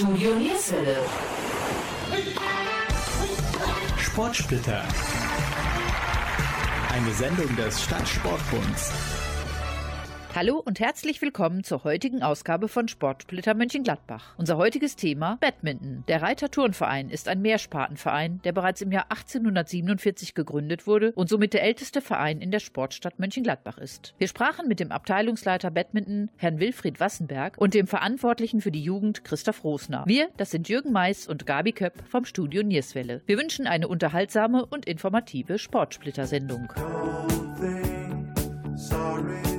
Studio Nierswelle. Sportsplitter. Eine Sendung des Stadtsportbunds. Hallo und herzlich willkommen zur heutigen Ausgabe von Sportsplitter Mönchengladbach. Unser heutiges Thema Badminton. Der Reiter-Turnverein ist ein Mehrspartenverein, der bereits im Jahr 1847 gegründet wurde und somit der älteste Verein in der Sportstadt Mönchengladbach ist. Wir sprachen mit dem Abteilungsleiter Badminton, Herrn Wilfried Wassenberg, und dem Verantwortlichen für die Jugend, Christoph Rosner. Wir, das sind Jürgen Mais und Gabi Köpp vom Studio Nierswelle. Wir wünschen eine unterhaltsame und informative Sportsplitter-Sendung. Sorry.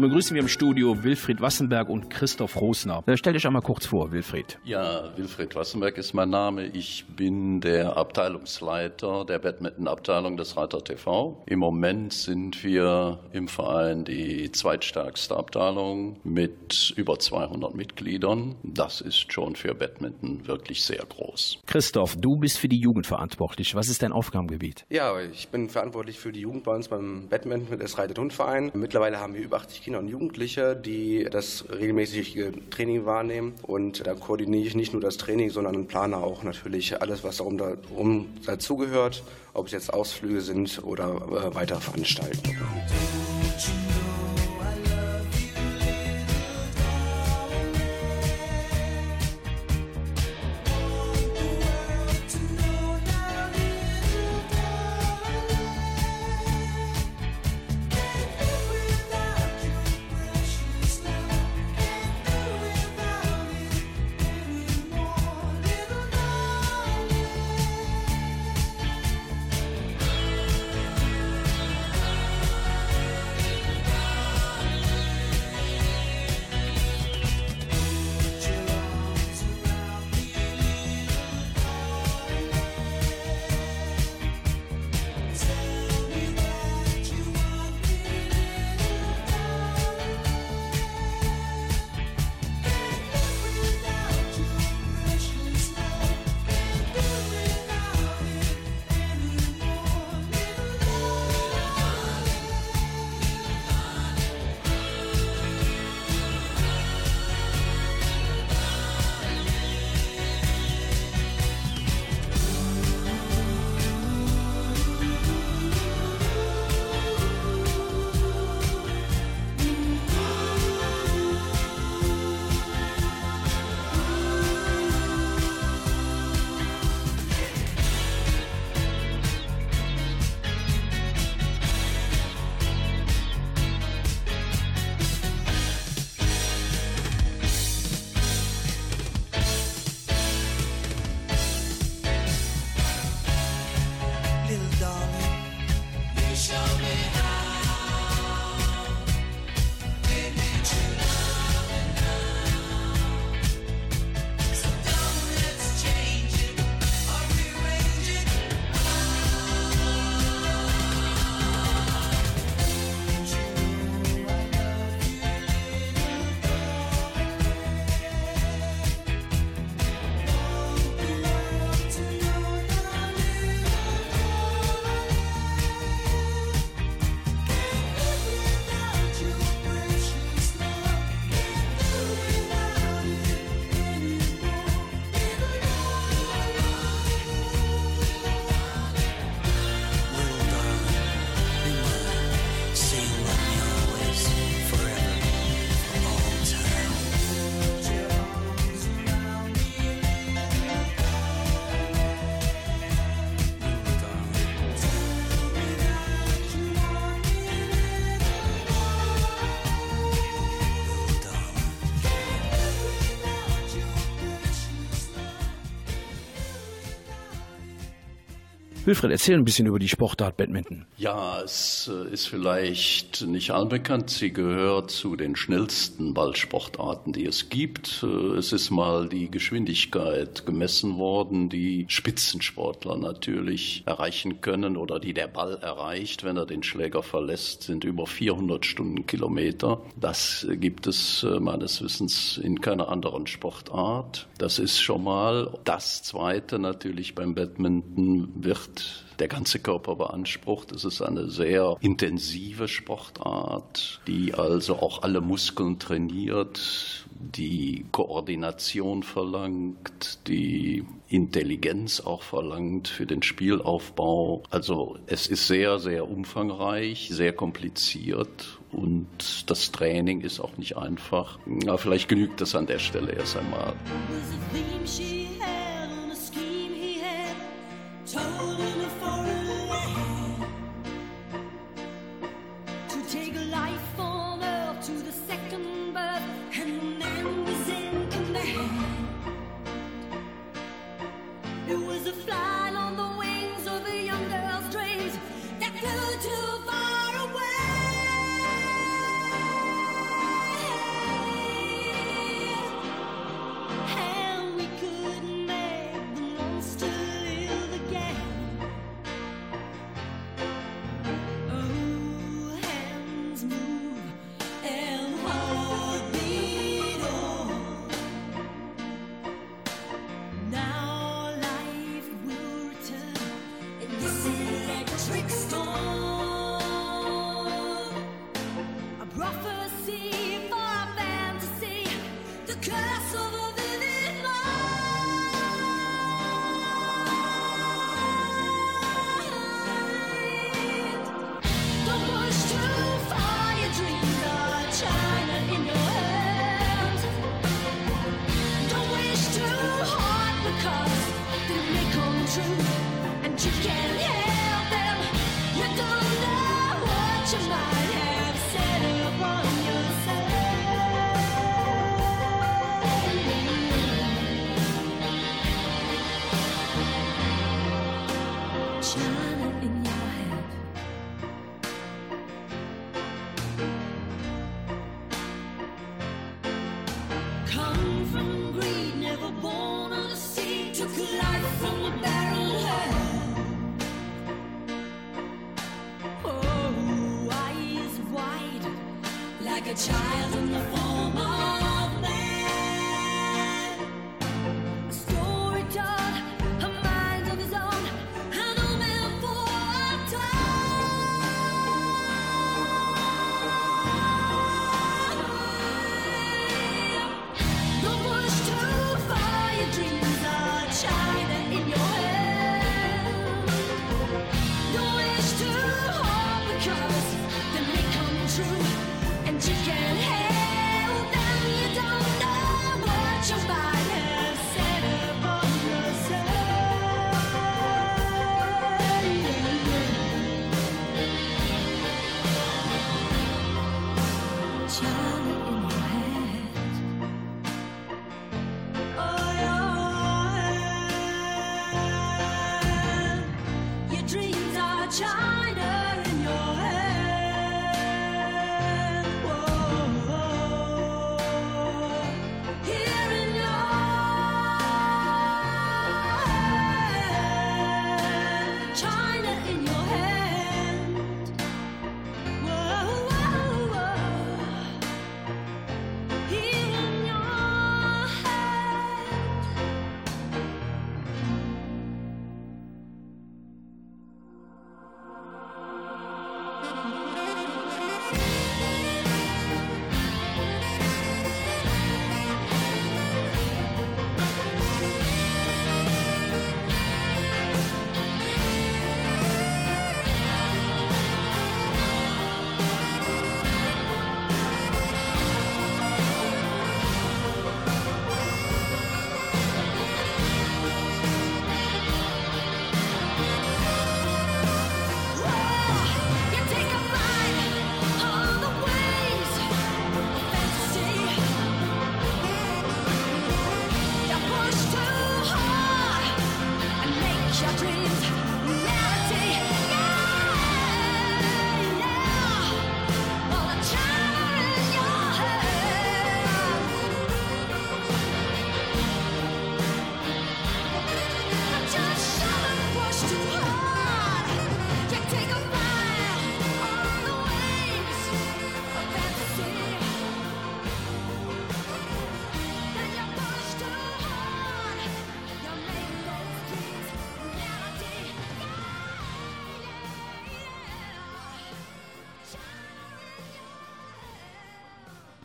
Nun begrüßen wir im Studio Wilfried Wassenberg und Christoph Rosner. Äh, Stell dich einmal kurz vor, Wilfried. Ja, Wilfried Wassenberg ist mein Name. Ich bin der Abteilungsleiter der Badminton-Abteilung des Reiter TV. Im Moment sind wir im Verein die zweitstärkste Abteilung mit über 200 Mitgliedern. Das ist schon für Badminton wirklich sehr groß. Christoph, du bist für die Jugend verantwortlich. Was ist dein Aufgabengebiet? Ja, ich bin verantwortlich für die Jugend bei uns beim Badminton mit des Reiter-Hund-Verein. Mittlerweile haben wir über 80 Kinder und Jugendliche, die das regelmäßige Training wahrnehmen. Und da koordiniere ich nicht nur das Training, sondern plane auch natürlich alles, was darum, darum dazugehört, ob es jetzt Ausflüge sind oder äh, weitere Wilfried, erzähl ein bisschen über die Sportart Badminton. Ja, es äh, ist vielleicht nicht allen bekannt. Sie gehört zu den schnellsten Ballsportarten, die es gibt. Äh, Es ist mal die Geschwindigkeit gemessen worden, die Spitzensportler natürlich erreichen können oder die der Ball erreicht, wenn er den Schläger verlässt, sind über 400 Stundenkilometer. Das gibt es äh, meines Wissens in keiner anderen Sportart. Das ist schon mal das Zweite natürlich beim Badminton wird der ganze Körper beansprucht. Es ist eine sehr intensive Sportart, die also auch alle Muskeln trainiert, die Koordination verlangt, die Intelligenz auch verlangt für den Spielaufbau. Also es ist sehr, sehr umfangreich, sehr kompliziert und das Training ist auch nicht einfach. Aber vielleicht genügt das an der Stelle erst einmal. It was a flight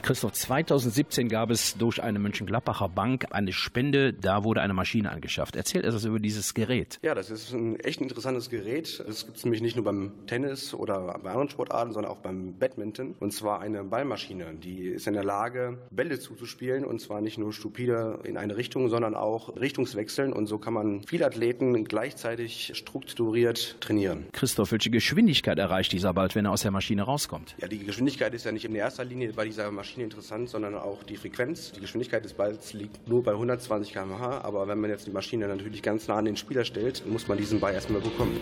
Christoph, 2017 gab es durch eine Mönchengladbacher Bank eine Spende, da wurde eine Maschine angeschafft. Erzähl etwas über dieses Gerät. Ja, das ist ein echt interessantes Gerät. Das gibt es nämlich nicht nur beim Tennis oder bei anderen Sportarten, sondern auch beim Badminton. Und zwar eine Ballmaschine. Die ist in der Lage, Bälle zuzuspielen. Und zwar nicht nur stupide in eine Richtung, sondern auch Richtungswechseln. Und so kann man viele Athleten gleichzeitig strukturiert trainieren. Christoph, welche Geschwindigkeit erreicht dieser bald, wenn er aus der Maschine rauskommt? Ja, die Geschwindigkeit ist ja nicht in erster Linie bei dieser Maschine interessant, sondern auch die Frequenz. Die Geschwindigkeit des Balls liegt nur bei 120 km/h, aber wenn man jetzt die Maschine natürlich ganz nah an den Spieler stellt, muss man diesen Ball erstmal bekommen.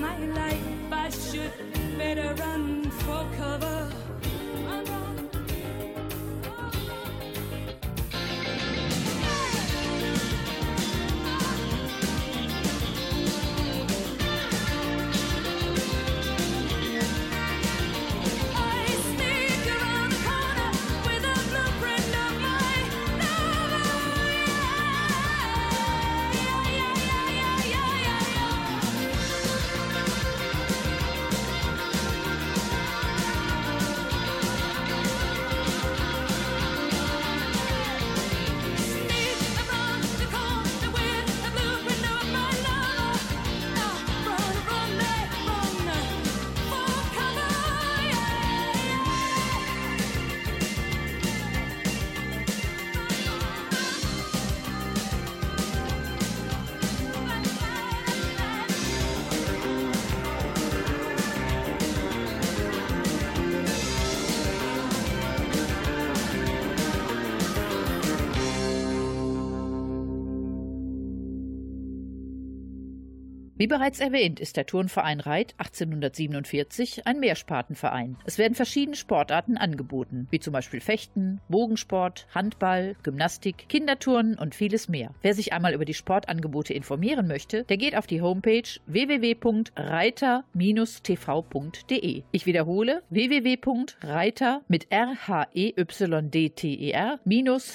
My life, I should better run for cover. Bereits erwähnt, ist der Turnverein Reit 1847 ein Mehrspartenverein. Es werden verschiedene Sportarten angeboten, wie zum Beispiel Fechten, Bogensport, Handball, Gymnastik, Kinderturnen und vieles mehr. Wer sich einmal über die Sportangebote informieren möchte, der geht auf die Homepage www.reiter-tv.de. Ich wiederhole www.reiter mit r h e y d t e r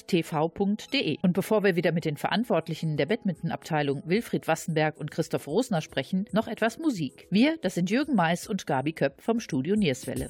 tv.de. Und bevor wir wieder mit den Verantwortlichen der Badmintonabteilung Wilfried Wassenberg und Christoph Rosner sprechen, noch etwas Musik. Wir, das sind Jürgen Mais und Gabi Köpp vom Studio Nierswelle.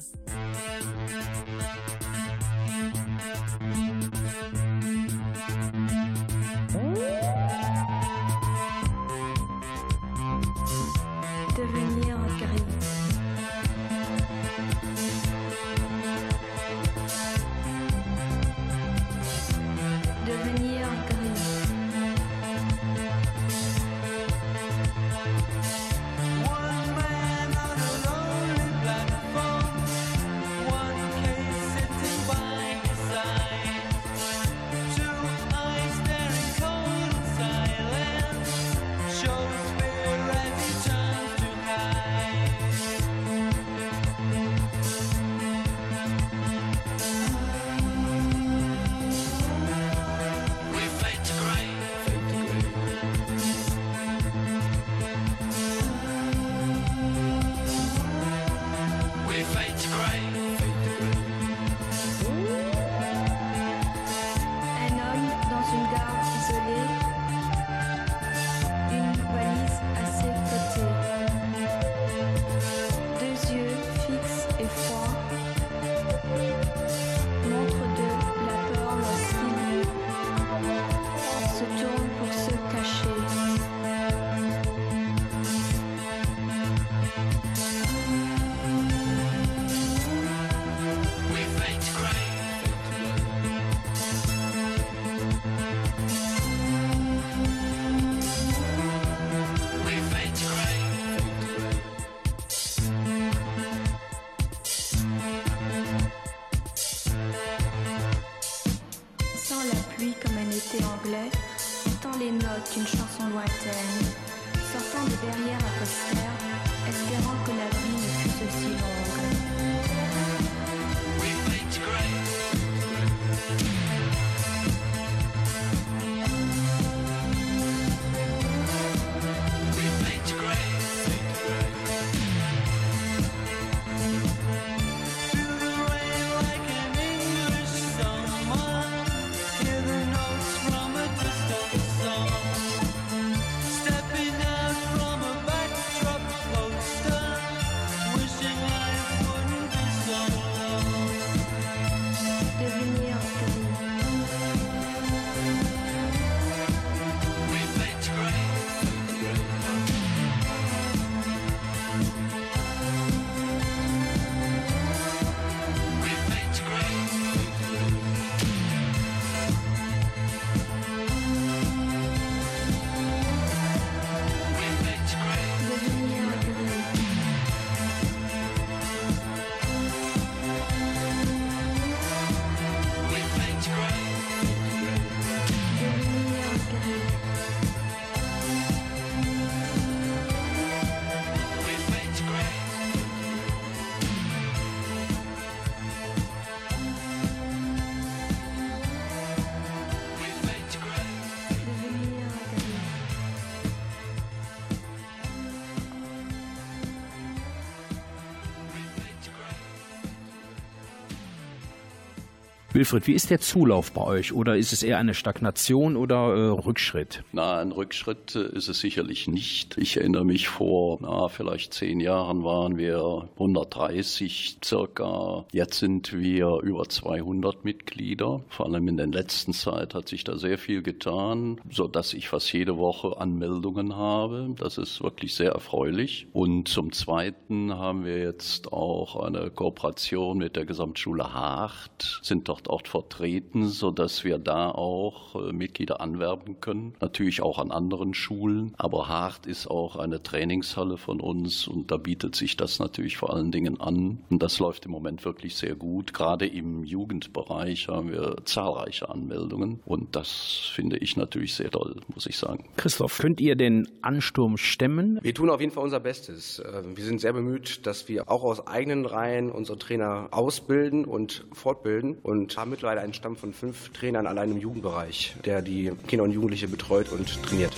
Wilfried, wie ist der Zulauf bei euch? Oder ist es eher eine Stagnation oder äh, Rückschritt? Na, ein Rückschritt äh, ist es sicherlich nicht. Ich erinnere mich vor, na, vielleicht zehn Jahren waren wir 130 circa. Jetzt sind wir über 200 Mitglieder. Vor allem in der letzten Zeit hat sich da sehr viel getan, so dass ich fast jede Woche Anmeldungen habe. Das ist wirklich sehr erfreulich. Und zum Zweiten haben wir jetzt auch eine Kooperation mit der Gesamtschule Hart, sind dort auch vertreten, so dass wir da auch äh, Mitglieder anwerben können. Natürlich auch an anderen Schulen. Aber Hart ist auch eine Trainingshalle von uns und da bietet sich das natürlich vor allen Dingen an. Und das läuft im Moment wirklich sehr gut. Gerade im Jugendbereich haben wir zahlreiche Anmeldungen und das finde ich natürlich sehr toll, muss ich sagen. Christoph, könnt ihr den Ansturm stemmen? Wir tun auf jeden Fall unser Bestes. Äh, Wir sind sehr bemüht, dass wir auch aus eigenen Reihen unsere Trainer ausbilden und fortbilden und haben mittlerweile einen Stamm von fünf Trainern allein im Jugendbereich, der die Kinder und Jugendliche betreut und trainiert.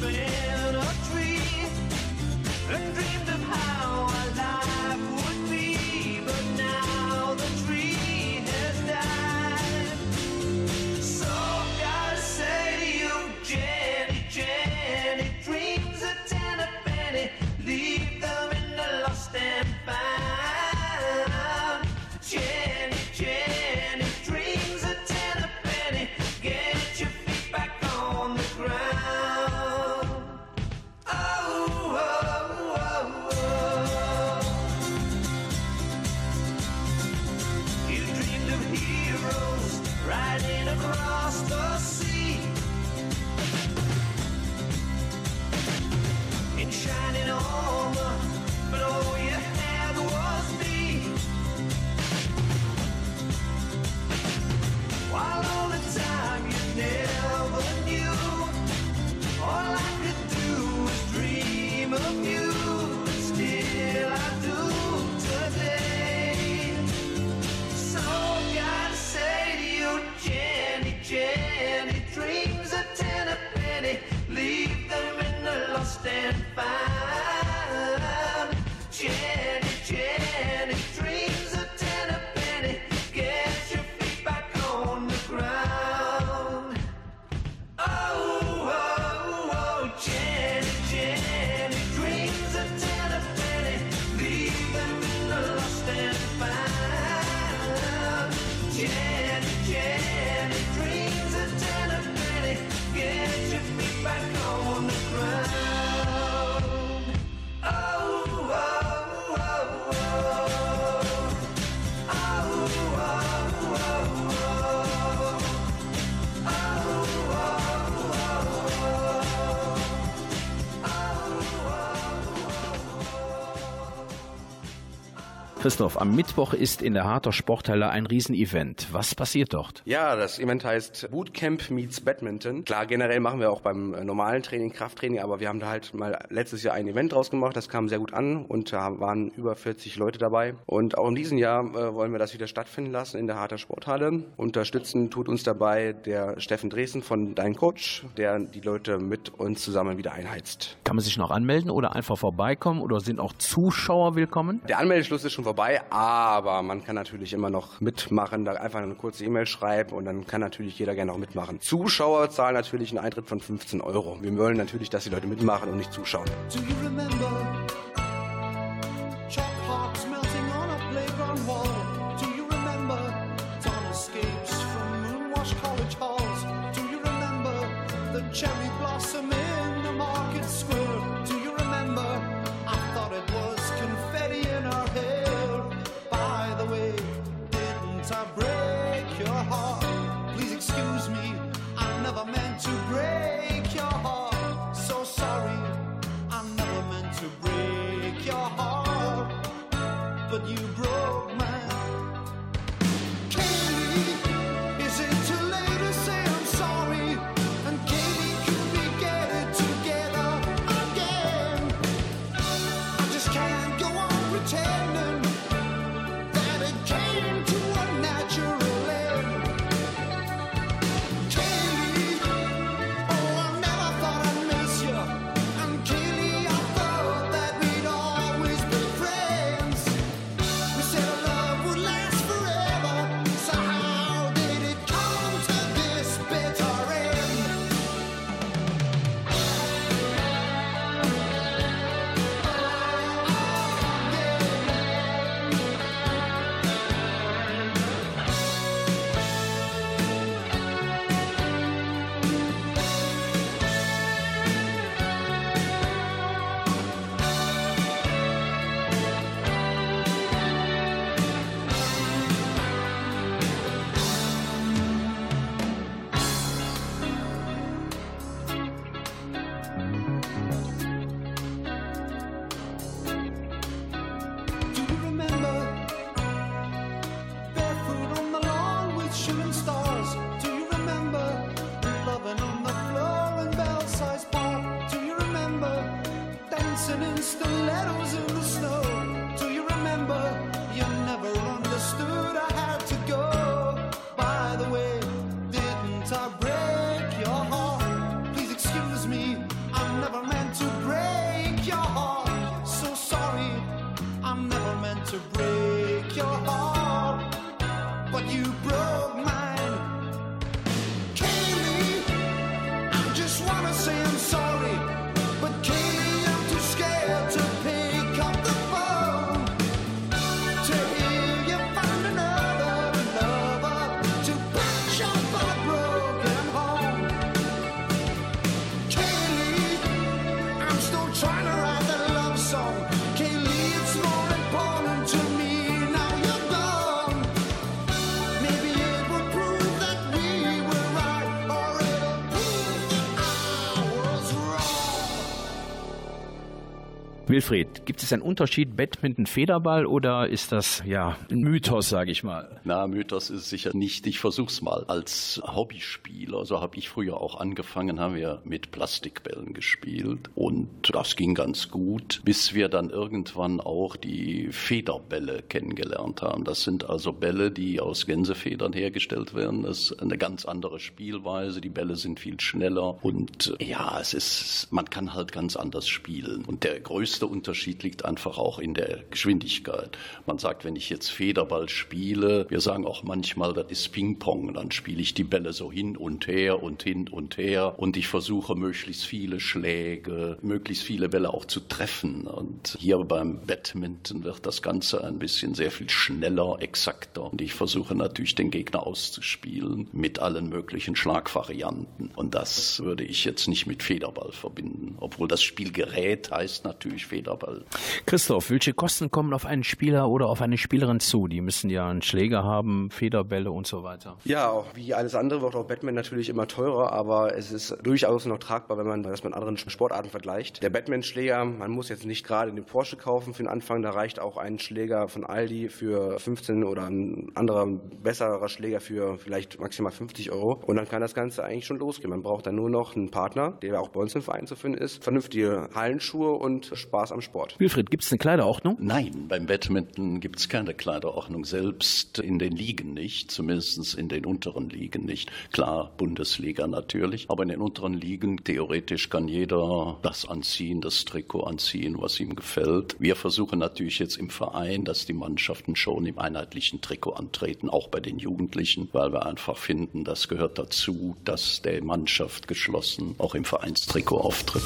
Built a tree and dreamed of how our life Christoph, am Mittwoch ist in der Harter Sporthalle ein Riesenevent. Was passiert dort? Ja, das Event heißt Bootcamp meets Badminton. Klar, generell machen wir auch beim äh, normalen Training, Krafttraining, aber wir haben da halt mal letztes Jahr ein Event draus gemacht. Das kam sehr gut an und da waren über 40 Leute dabei. Und auch in diesem Jahr äh, wollen wir das wieder stattfinden lassen in der Harter Sporthalle. Unterstützen tut uns dabei der Steffen Dresen von Dein Coach, der die Leute mit uns zusammen wieder einheizt. Kann man sich noch anmelden oder einfach vorbeikommen oder sind auch Zuschauer willkommen? Der Anmeldeschluss ist schon vorbei, aber man kann natürlich immer noch mitmachen, da einfach eine kurze E-Mail schreiben und dann kann natürlich jeder gerne noch mitmachen. Zuschauer zahlen natürlich einen Eintritt von 15 Euro. Wir wollen natürlich, dass die Leute mitmachen und nicht zuschauen. Do listening stilettos Wilfried, gibt es einen Unterschied Badminton-Federball oder ist das ja ein Mythos, sage ich mal? Na, Mythos ist sicher nicht. Ich versuch's mal. Als Hobbyspieler, so habe ich früher auch angefangen, haben wir mit Plastikbällen gespielt und das ging ganz gut, bis wir dann irgendwann auch die Federbälle kennengelernt haben. Das sind also Bälle, die aus Gänsefedern hergestellt werden. Das ist eine ganz andere Spielweise. Die Bälle sind viel schneller und ja, es ist, man kann halt ganz anders spielen. Und der größte Unterschied liegt einfach auch in der Geschwindigkeit. Man sagt, wenn ich jetzt Federball spiele, wir sagen auch manchmal, das ist Ping-Pong. Dann spiele ich die Bälle so hin und her und hin und her und ich versuche möglichst viele Schläge, möglichst viele Bälle auch zu treffen. Und hier beim Badminton wird das Ganze ein bisschen sehr viel schneller, exakter. Und ich versuche natürlich den Gegner auszuspielen mit allen möglichen Schlagvarianten. Und das würde ich jetzt nicht mit Federball verbinden. Obwohl das Spielgerät heißt natürlich Federball. Christoph, welche Kosten kommen auf einen Spieler oder auf eine Spielerin zu? Die müssen ja einen Schläger haben, Federbälle und so weiter. Ja, auch wie alles andere wird auch Batman natürlich immer teurer, aber es ist durchaus noch tragbar, wenn man das mit anderen Sportarten vergleicht. Der Batman-Schläger, man muss jetzt nicht gerade den Porsche kaufen für den Anfang, da reicht auch ein Schläger von Aldi für 15 oder ein anderer besserer Schläger für vielleicht maximal 50 Euro und dann kann das Ganze eigentlich schon losgehen. Man braucht dann nur noch einen Partner, der auch bei uns im Verein zu finden ist, vernünftige Hallenschuhe und Spaß am Sport. Wilfried, gibt es eine Kleiderordnung? Nein, beim Badminton gibt es keine Kleiderordnung, selbst in den Ligen nicht, zumindest in den unteren Ligen nicht. Klar, Bundesliga natürlich, aber in den unteren Ligen theoretisch kann jeder das anziehen, das Trikot anziehen, was ihm gefällt. Wir versuchen natürlich jetzt im Verein, dass die Mannschaften schon im einheitlichen Trikot antreten, auch bei den Jugendlichen, weil wir einfach finden, das gehört dazu, dass der Mannschaft geschlossen auch im Vereinstrikot auftritt.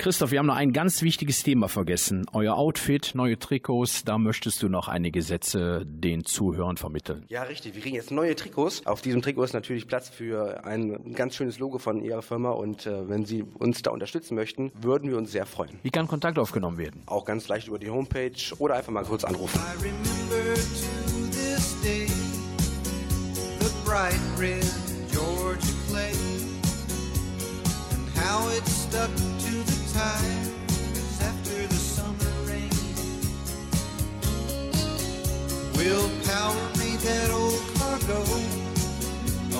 Christoph, wir haben noch ein ganz wichtiges Thema vergessen. Euer Outfit, neue Trikots, da möchtest du noch einige Sätze den Zuhörern vermitteln. Ja, richtig. Wir kriegen jetzt neue Trikots. Auf diesem Trikot ist natürlich Platz für ein ganz schönes Logo von Ihrer Firma und äh, wenn Sie uns da unterstützen möchten, würden wir uns sehr freuen. Wie kann Kontakt aufgenommen werden? Auch ganz leicht über die Homepage oder einfach mal kurz anrufen. I remember to this day the bright red Georgia clay and how it stuck tires after the summer rain. Willpower made that old car go.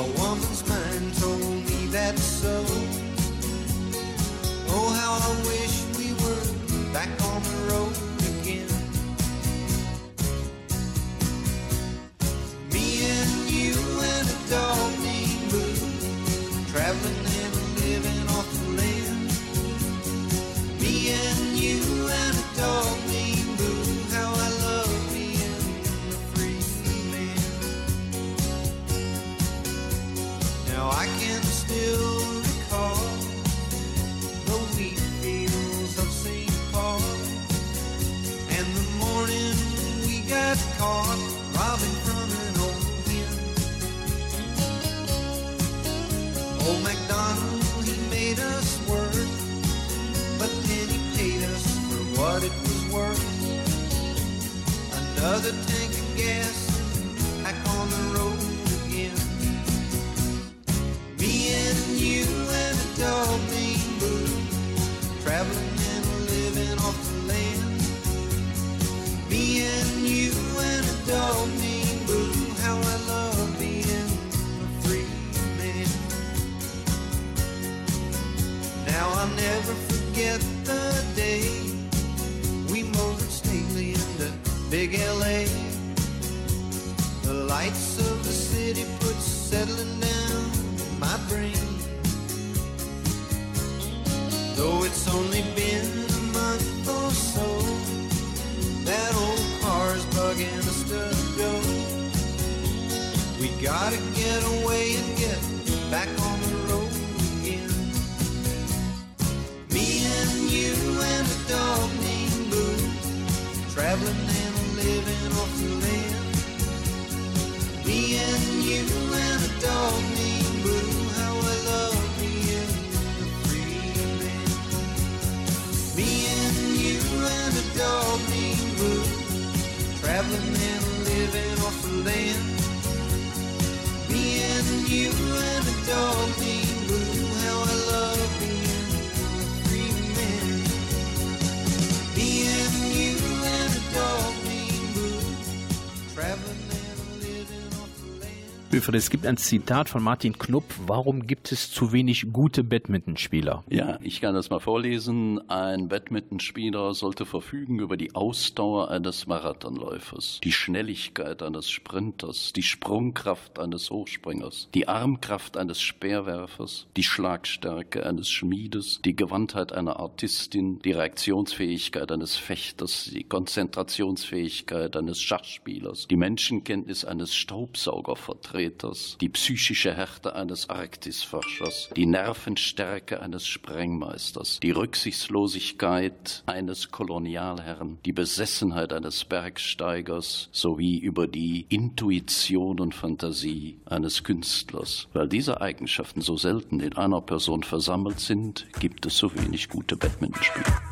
A woman's mind told me that's so. Oh, how I wish we were back on the road forget the day we motored stately into big LA. The lights of the city put settling down my brain. Though it's only been a month or so, that old car's bugging us to go. We gotta dog named Boo, traveling and living off the land. Me and you and a dog named Boo, how I love being a free man. Me and you and a dog named Boo, traveling and living off the land. Me and you and a dog land. Wilfried, es gibt ein Zitat von Martin Knupp. Warum gibt es zu wenig gute Badmintonspieler? Ja, ich kann das mal vorlesen. Ein Badmintonspieler sollte verfügen über die Ausdauer eines Marathonläufers, die Schnelligkeit eines Sprinters, die Sprungkraft eines Hochspringers, die Armkraft eines Speerwerfers, die Schlagstärke eines Schmiedes, die Gewandtheit einer Artistin, die Reaktionsfähigkeit eines Fechters, die Konzentrationsfähigkeit eines Schachspielers, die Menschenkenntnis eines Staubsaugervertreters, die psychische Härte eines Arktisforschers, die Nervenstärke eines Sprengmeisters, die Rücksichtslosigkeit eines Kolonialherrn, die Besessenheit eines Bergsteigers sowie über die Intuition und Fantasie eines Künstlers. Weil diese Eigenschaften so selten in einer Person versammelt sind, gibt es so wenig gute Badmintonspieler.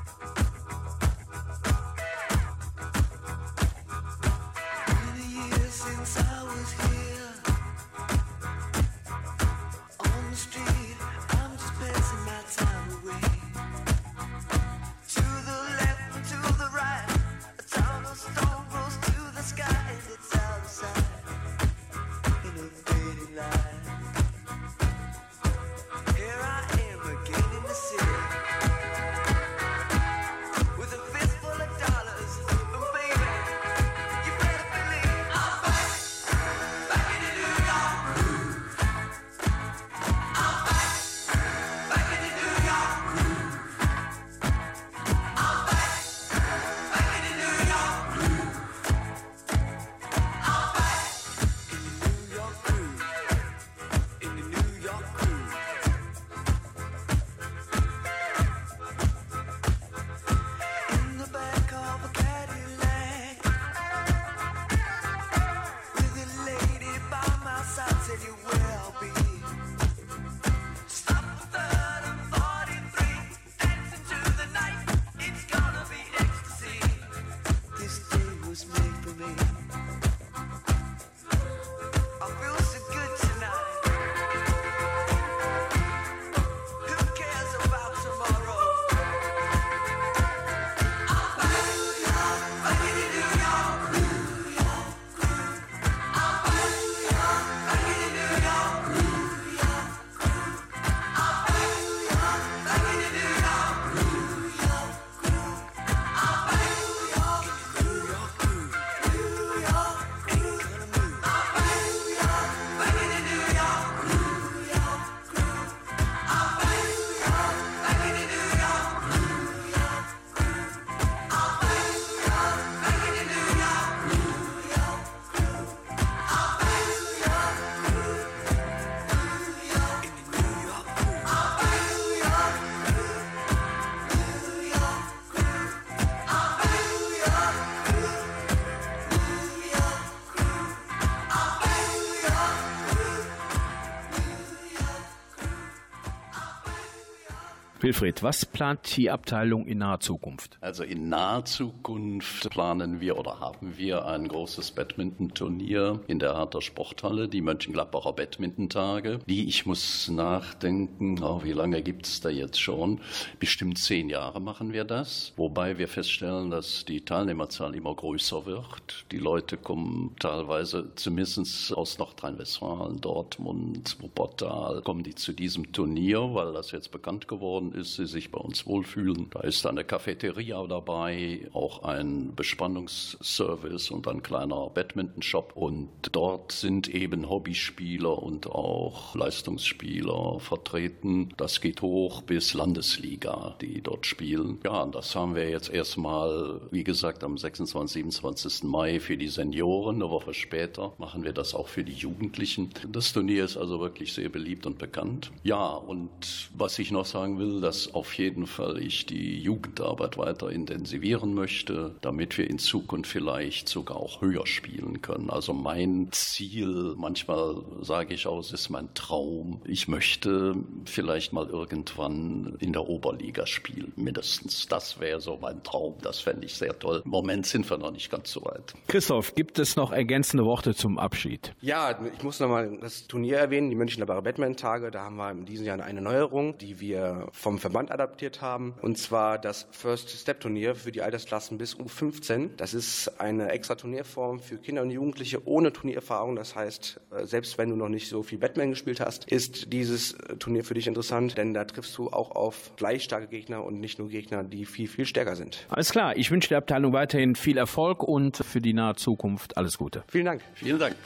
Wilfried, was plant die Abteilung in naher Zukunft? Also in naher Zukunft planen wir oder haben wir ein großes Badminton-Turnier in der Hertha Sporthalle, die Mönchengladbacher Badminton-Tage. Die, ich muss nachdenken, oh, wie lange gibt es da jetzt schon? Bestimmt zehn Jahre machen wir das. Wobei wir feststellen, dass die Teilnehmerzahl immer größer wird. Die Leute kommen teilweise zumindest aus Nordrhein-Westfalen, Dortmund, Wuppertal, kommen die zu diesem Turnier, weil das jetzt bekannt geworden ist, sie sich bei uns wohlfühlen. Da ist eine Cafeteria dabei, auch ein Bespannungsservice und ein kleiner Badminton-Shop. Und dort sind eben Hobbyspieler und auch Leistungsspieler vertreten. Das geht hoch bis Landesliga, die dort spielen. Ja, und das haben wir jetzt erstmal, wie gesagt, am 26. 27. Mai für die Senioren. Eine Woche später machen wir das auch für die Jugendlichen. Das Turnier ist also wirklich sehr beliebt und bekannt. Ja, und was ich noch sagen will, dass auf jeden Fall ich die Jugendarbeit weiter intensivieren möchte, damit wir in Zukunft vielleicht sogar auch höher spielen können. Also mein Ziel, manchmal sage ich auch, es ist mein Traum. Ich möchte vielleicht mal irgendwann in der Oberliga spielen, mindestens. Das wäre so mein Traum. Das fände ich sehr toll. Im Moment sind wir noch nicht ganz so weit. Christoph, gibt es noch ergänzende Worte zum Abschied? Ja, ich muss nochmal das Turnier erwähnen, die Mönchengladbacher Batman-Tage. Da haben wir in diesem Jahr eine Neuerung, die wir vom Verband adaptiert haben. Und zwar das First Step Turnier für die Altersklassen bis U15. Das ist eine extra Turnierform für Kinder und Jugendliche ohne Turniererfahrung. Das heißt, äh, selbst wenn du noch nicht so viel Batman gespielt hast, ist dieses äh, Turnier für dich interessant, denn da triffst du auch auf gleich starke Gegner und nicht nur Gegner, die viel, viel stärker sind. Alles klar, ich wünsche der Abteilung weiterhin viel Erfolg und für die nahe Zukunft alles Gute. Vielen Dank. Vielen Dank.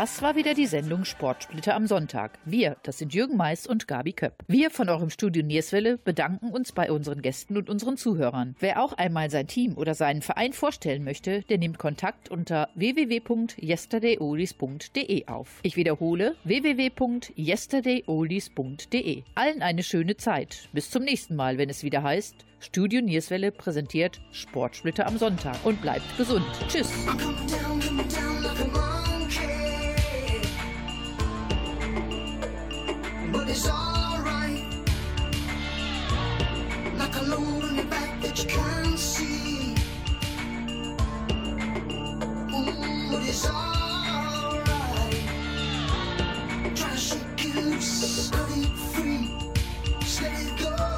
Das war wieder die Sendung Sportsplitter am Sonntag. Wir, das sind Jürgen Mais und Gabi Köpp. Wir von eurem Studio Nierswelle bedanken uns bei unseren Gästen und unseren Zuhörern. Wer auch einmal sein Team oder seinen Verein vorstellen möchte, der nimmt Kontakt unter www.yesterdayoldies.de auf. Ich wiederhole www.yesterdayoldies.de. Allen eine schöne Zeit. Bis zum nächsten Mal, wenn es wieder heißt Studio Nierswelle präsentiert Sportsplitter am Sonntag und bleibt gesund. Tschüss. but it's alright. Like a load on your back that you can't see. Ooh, but it's alright. Try to shake it loose, cut it free, just let it go.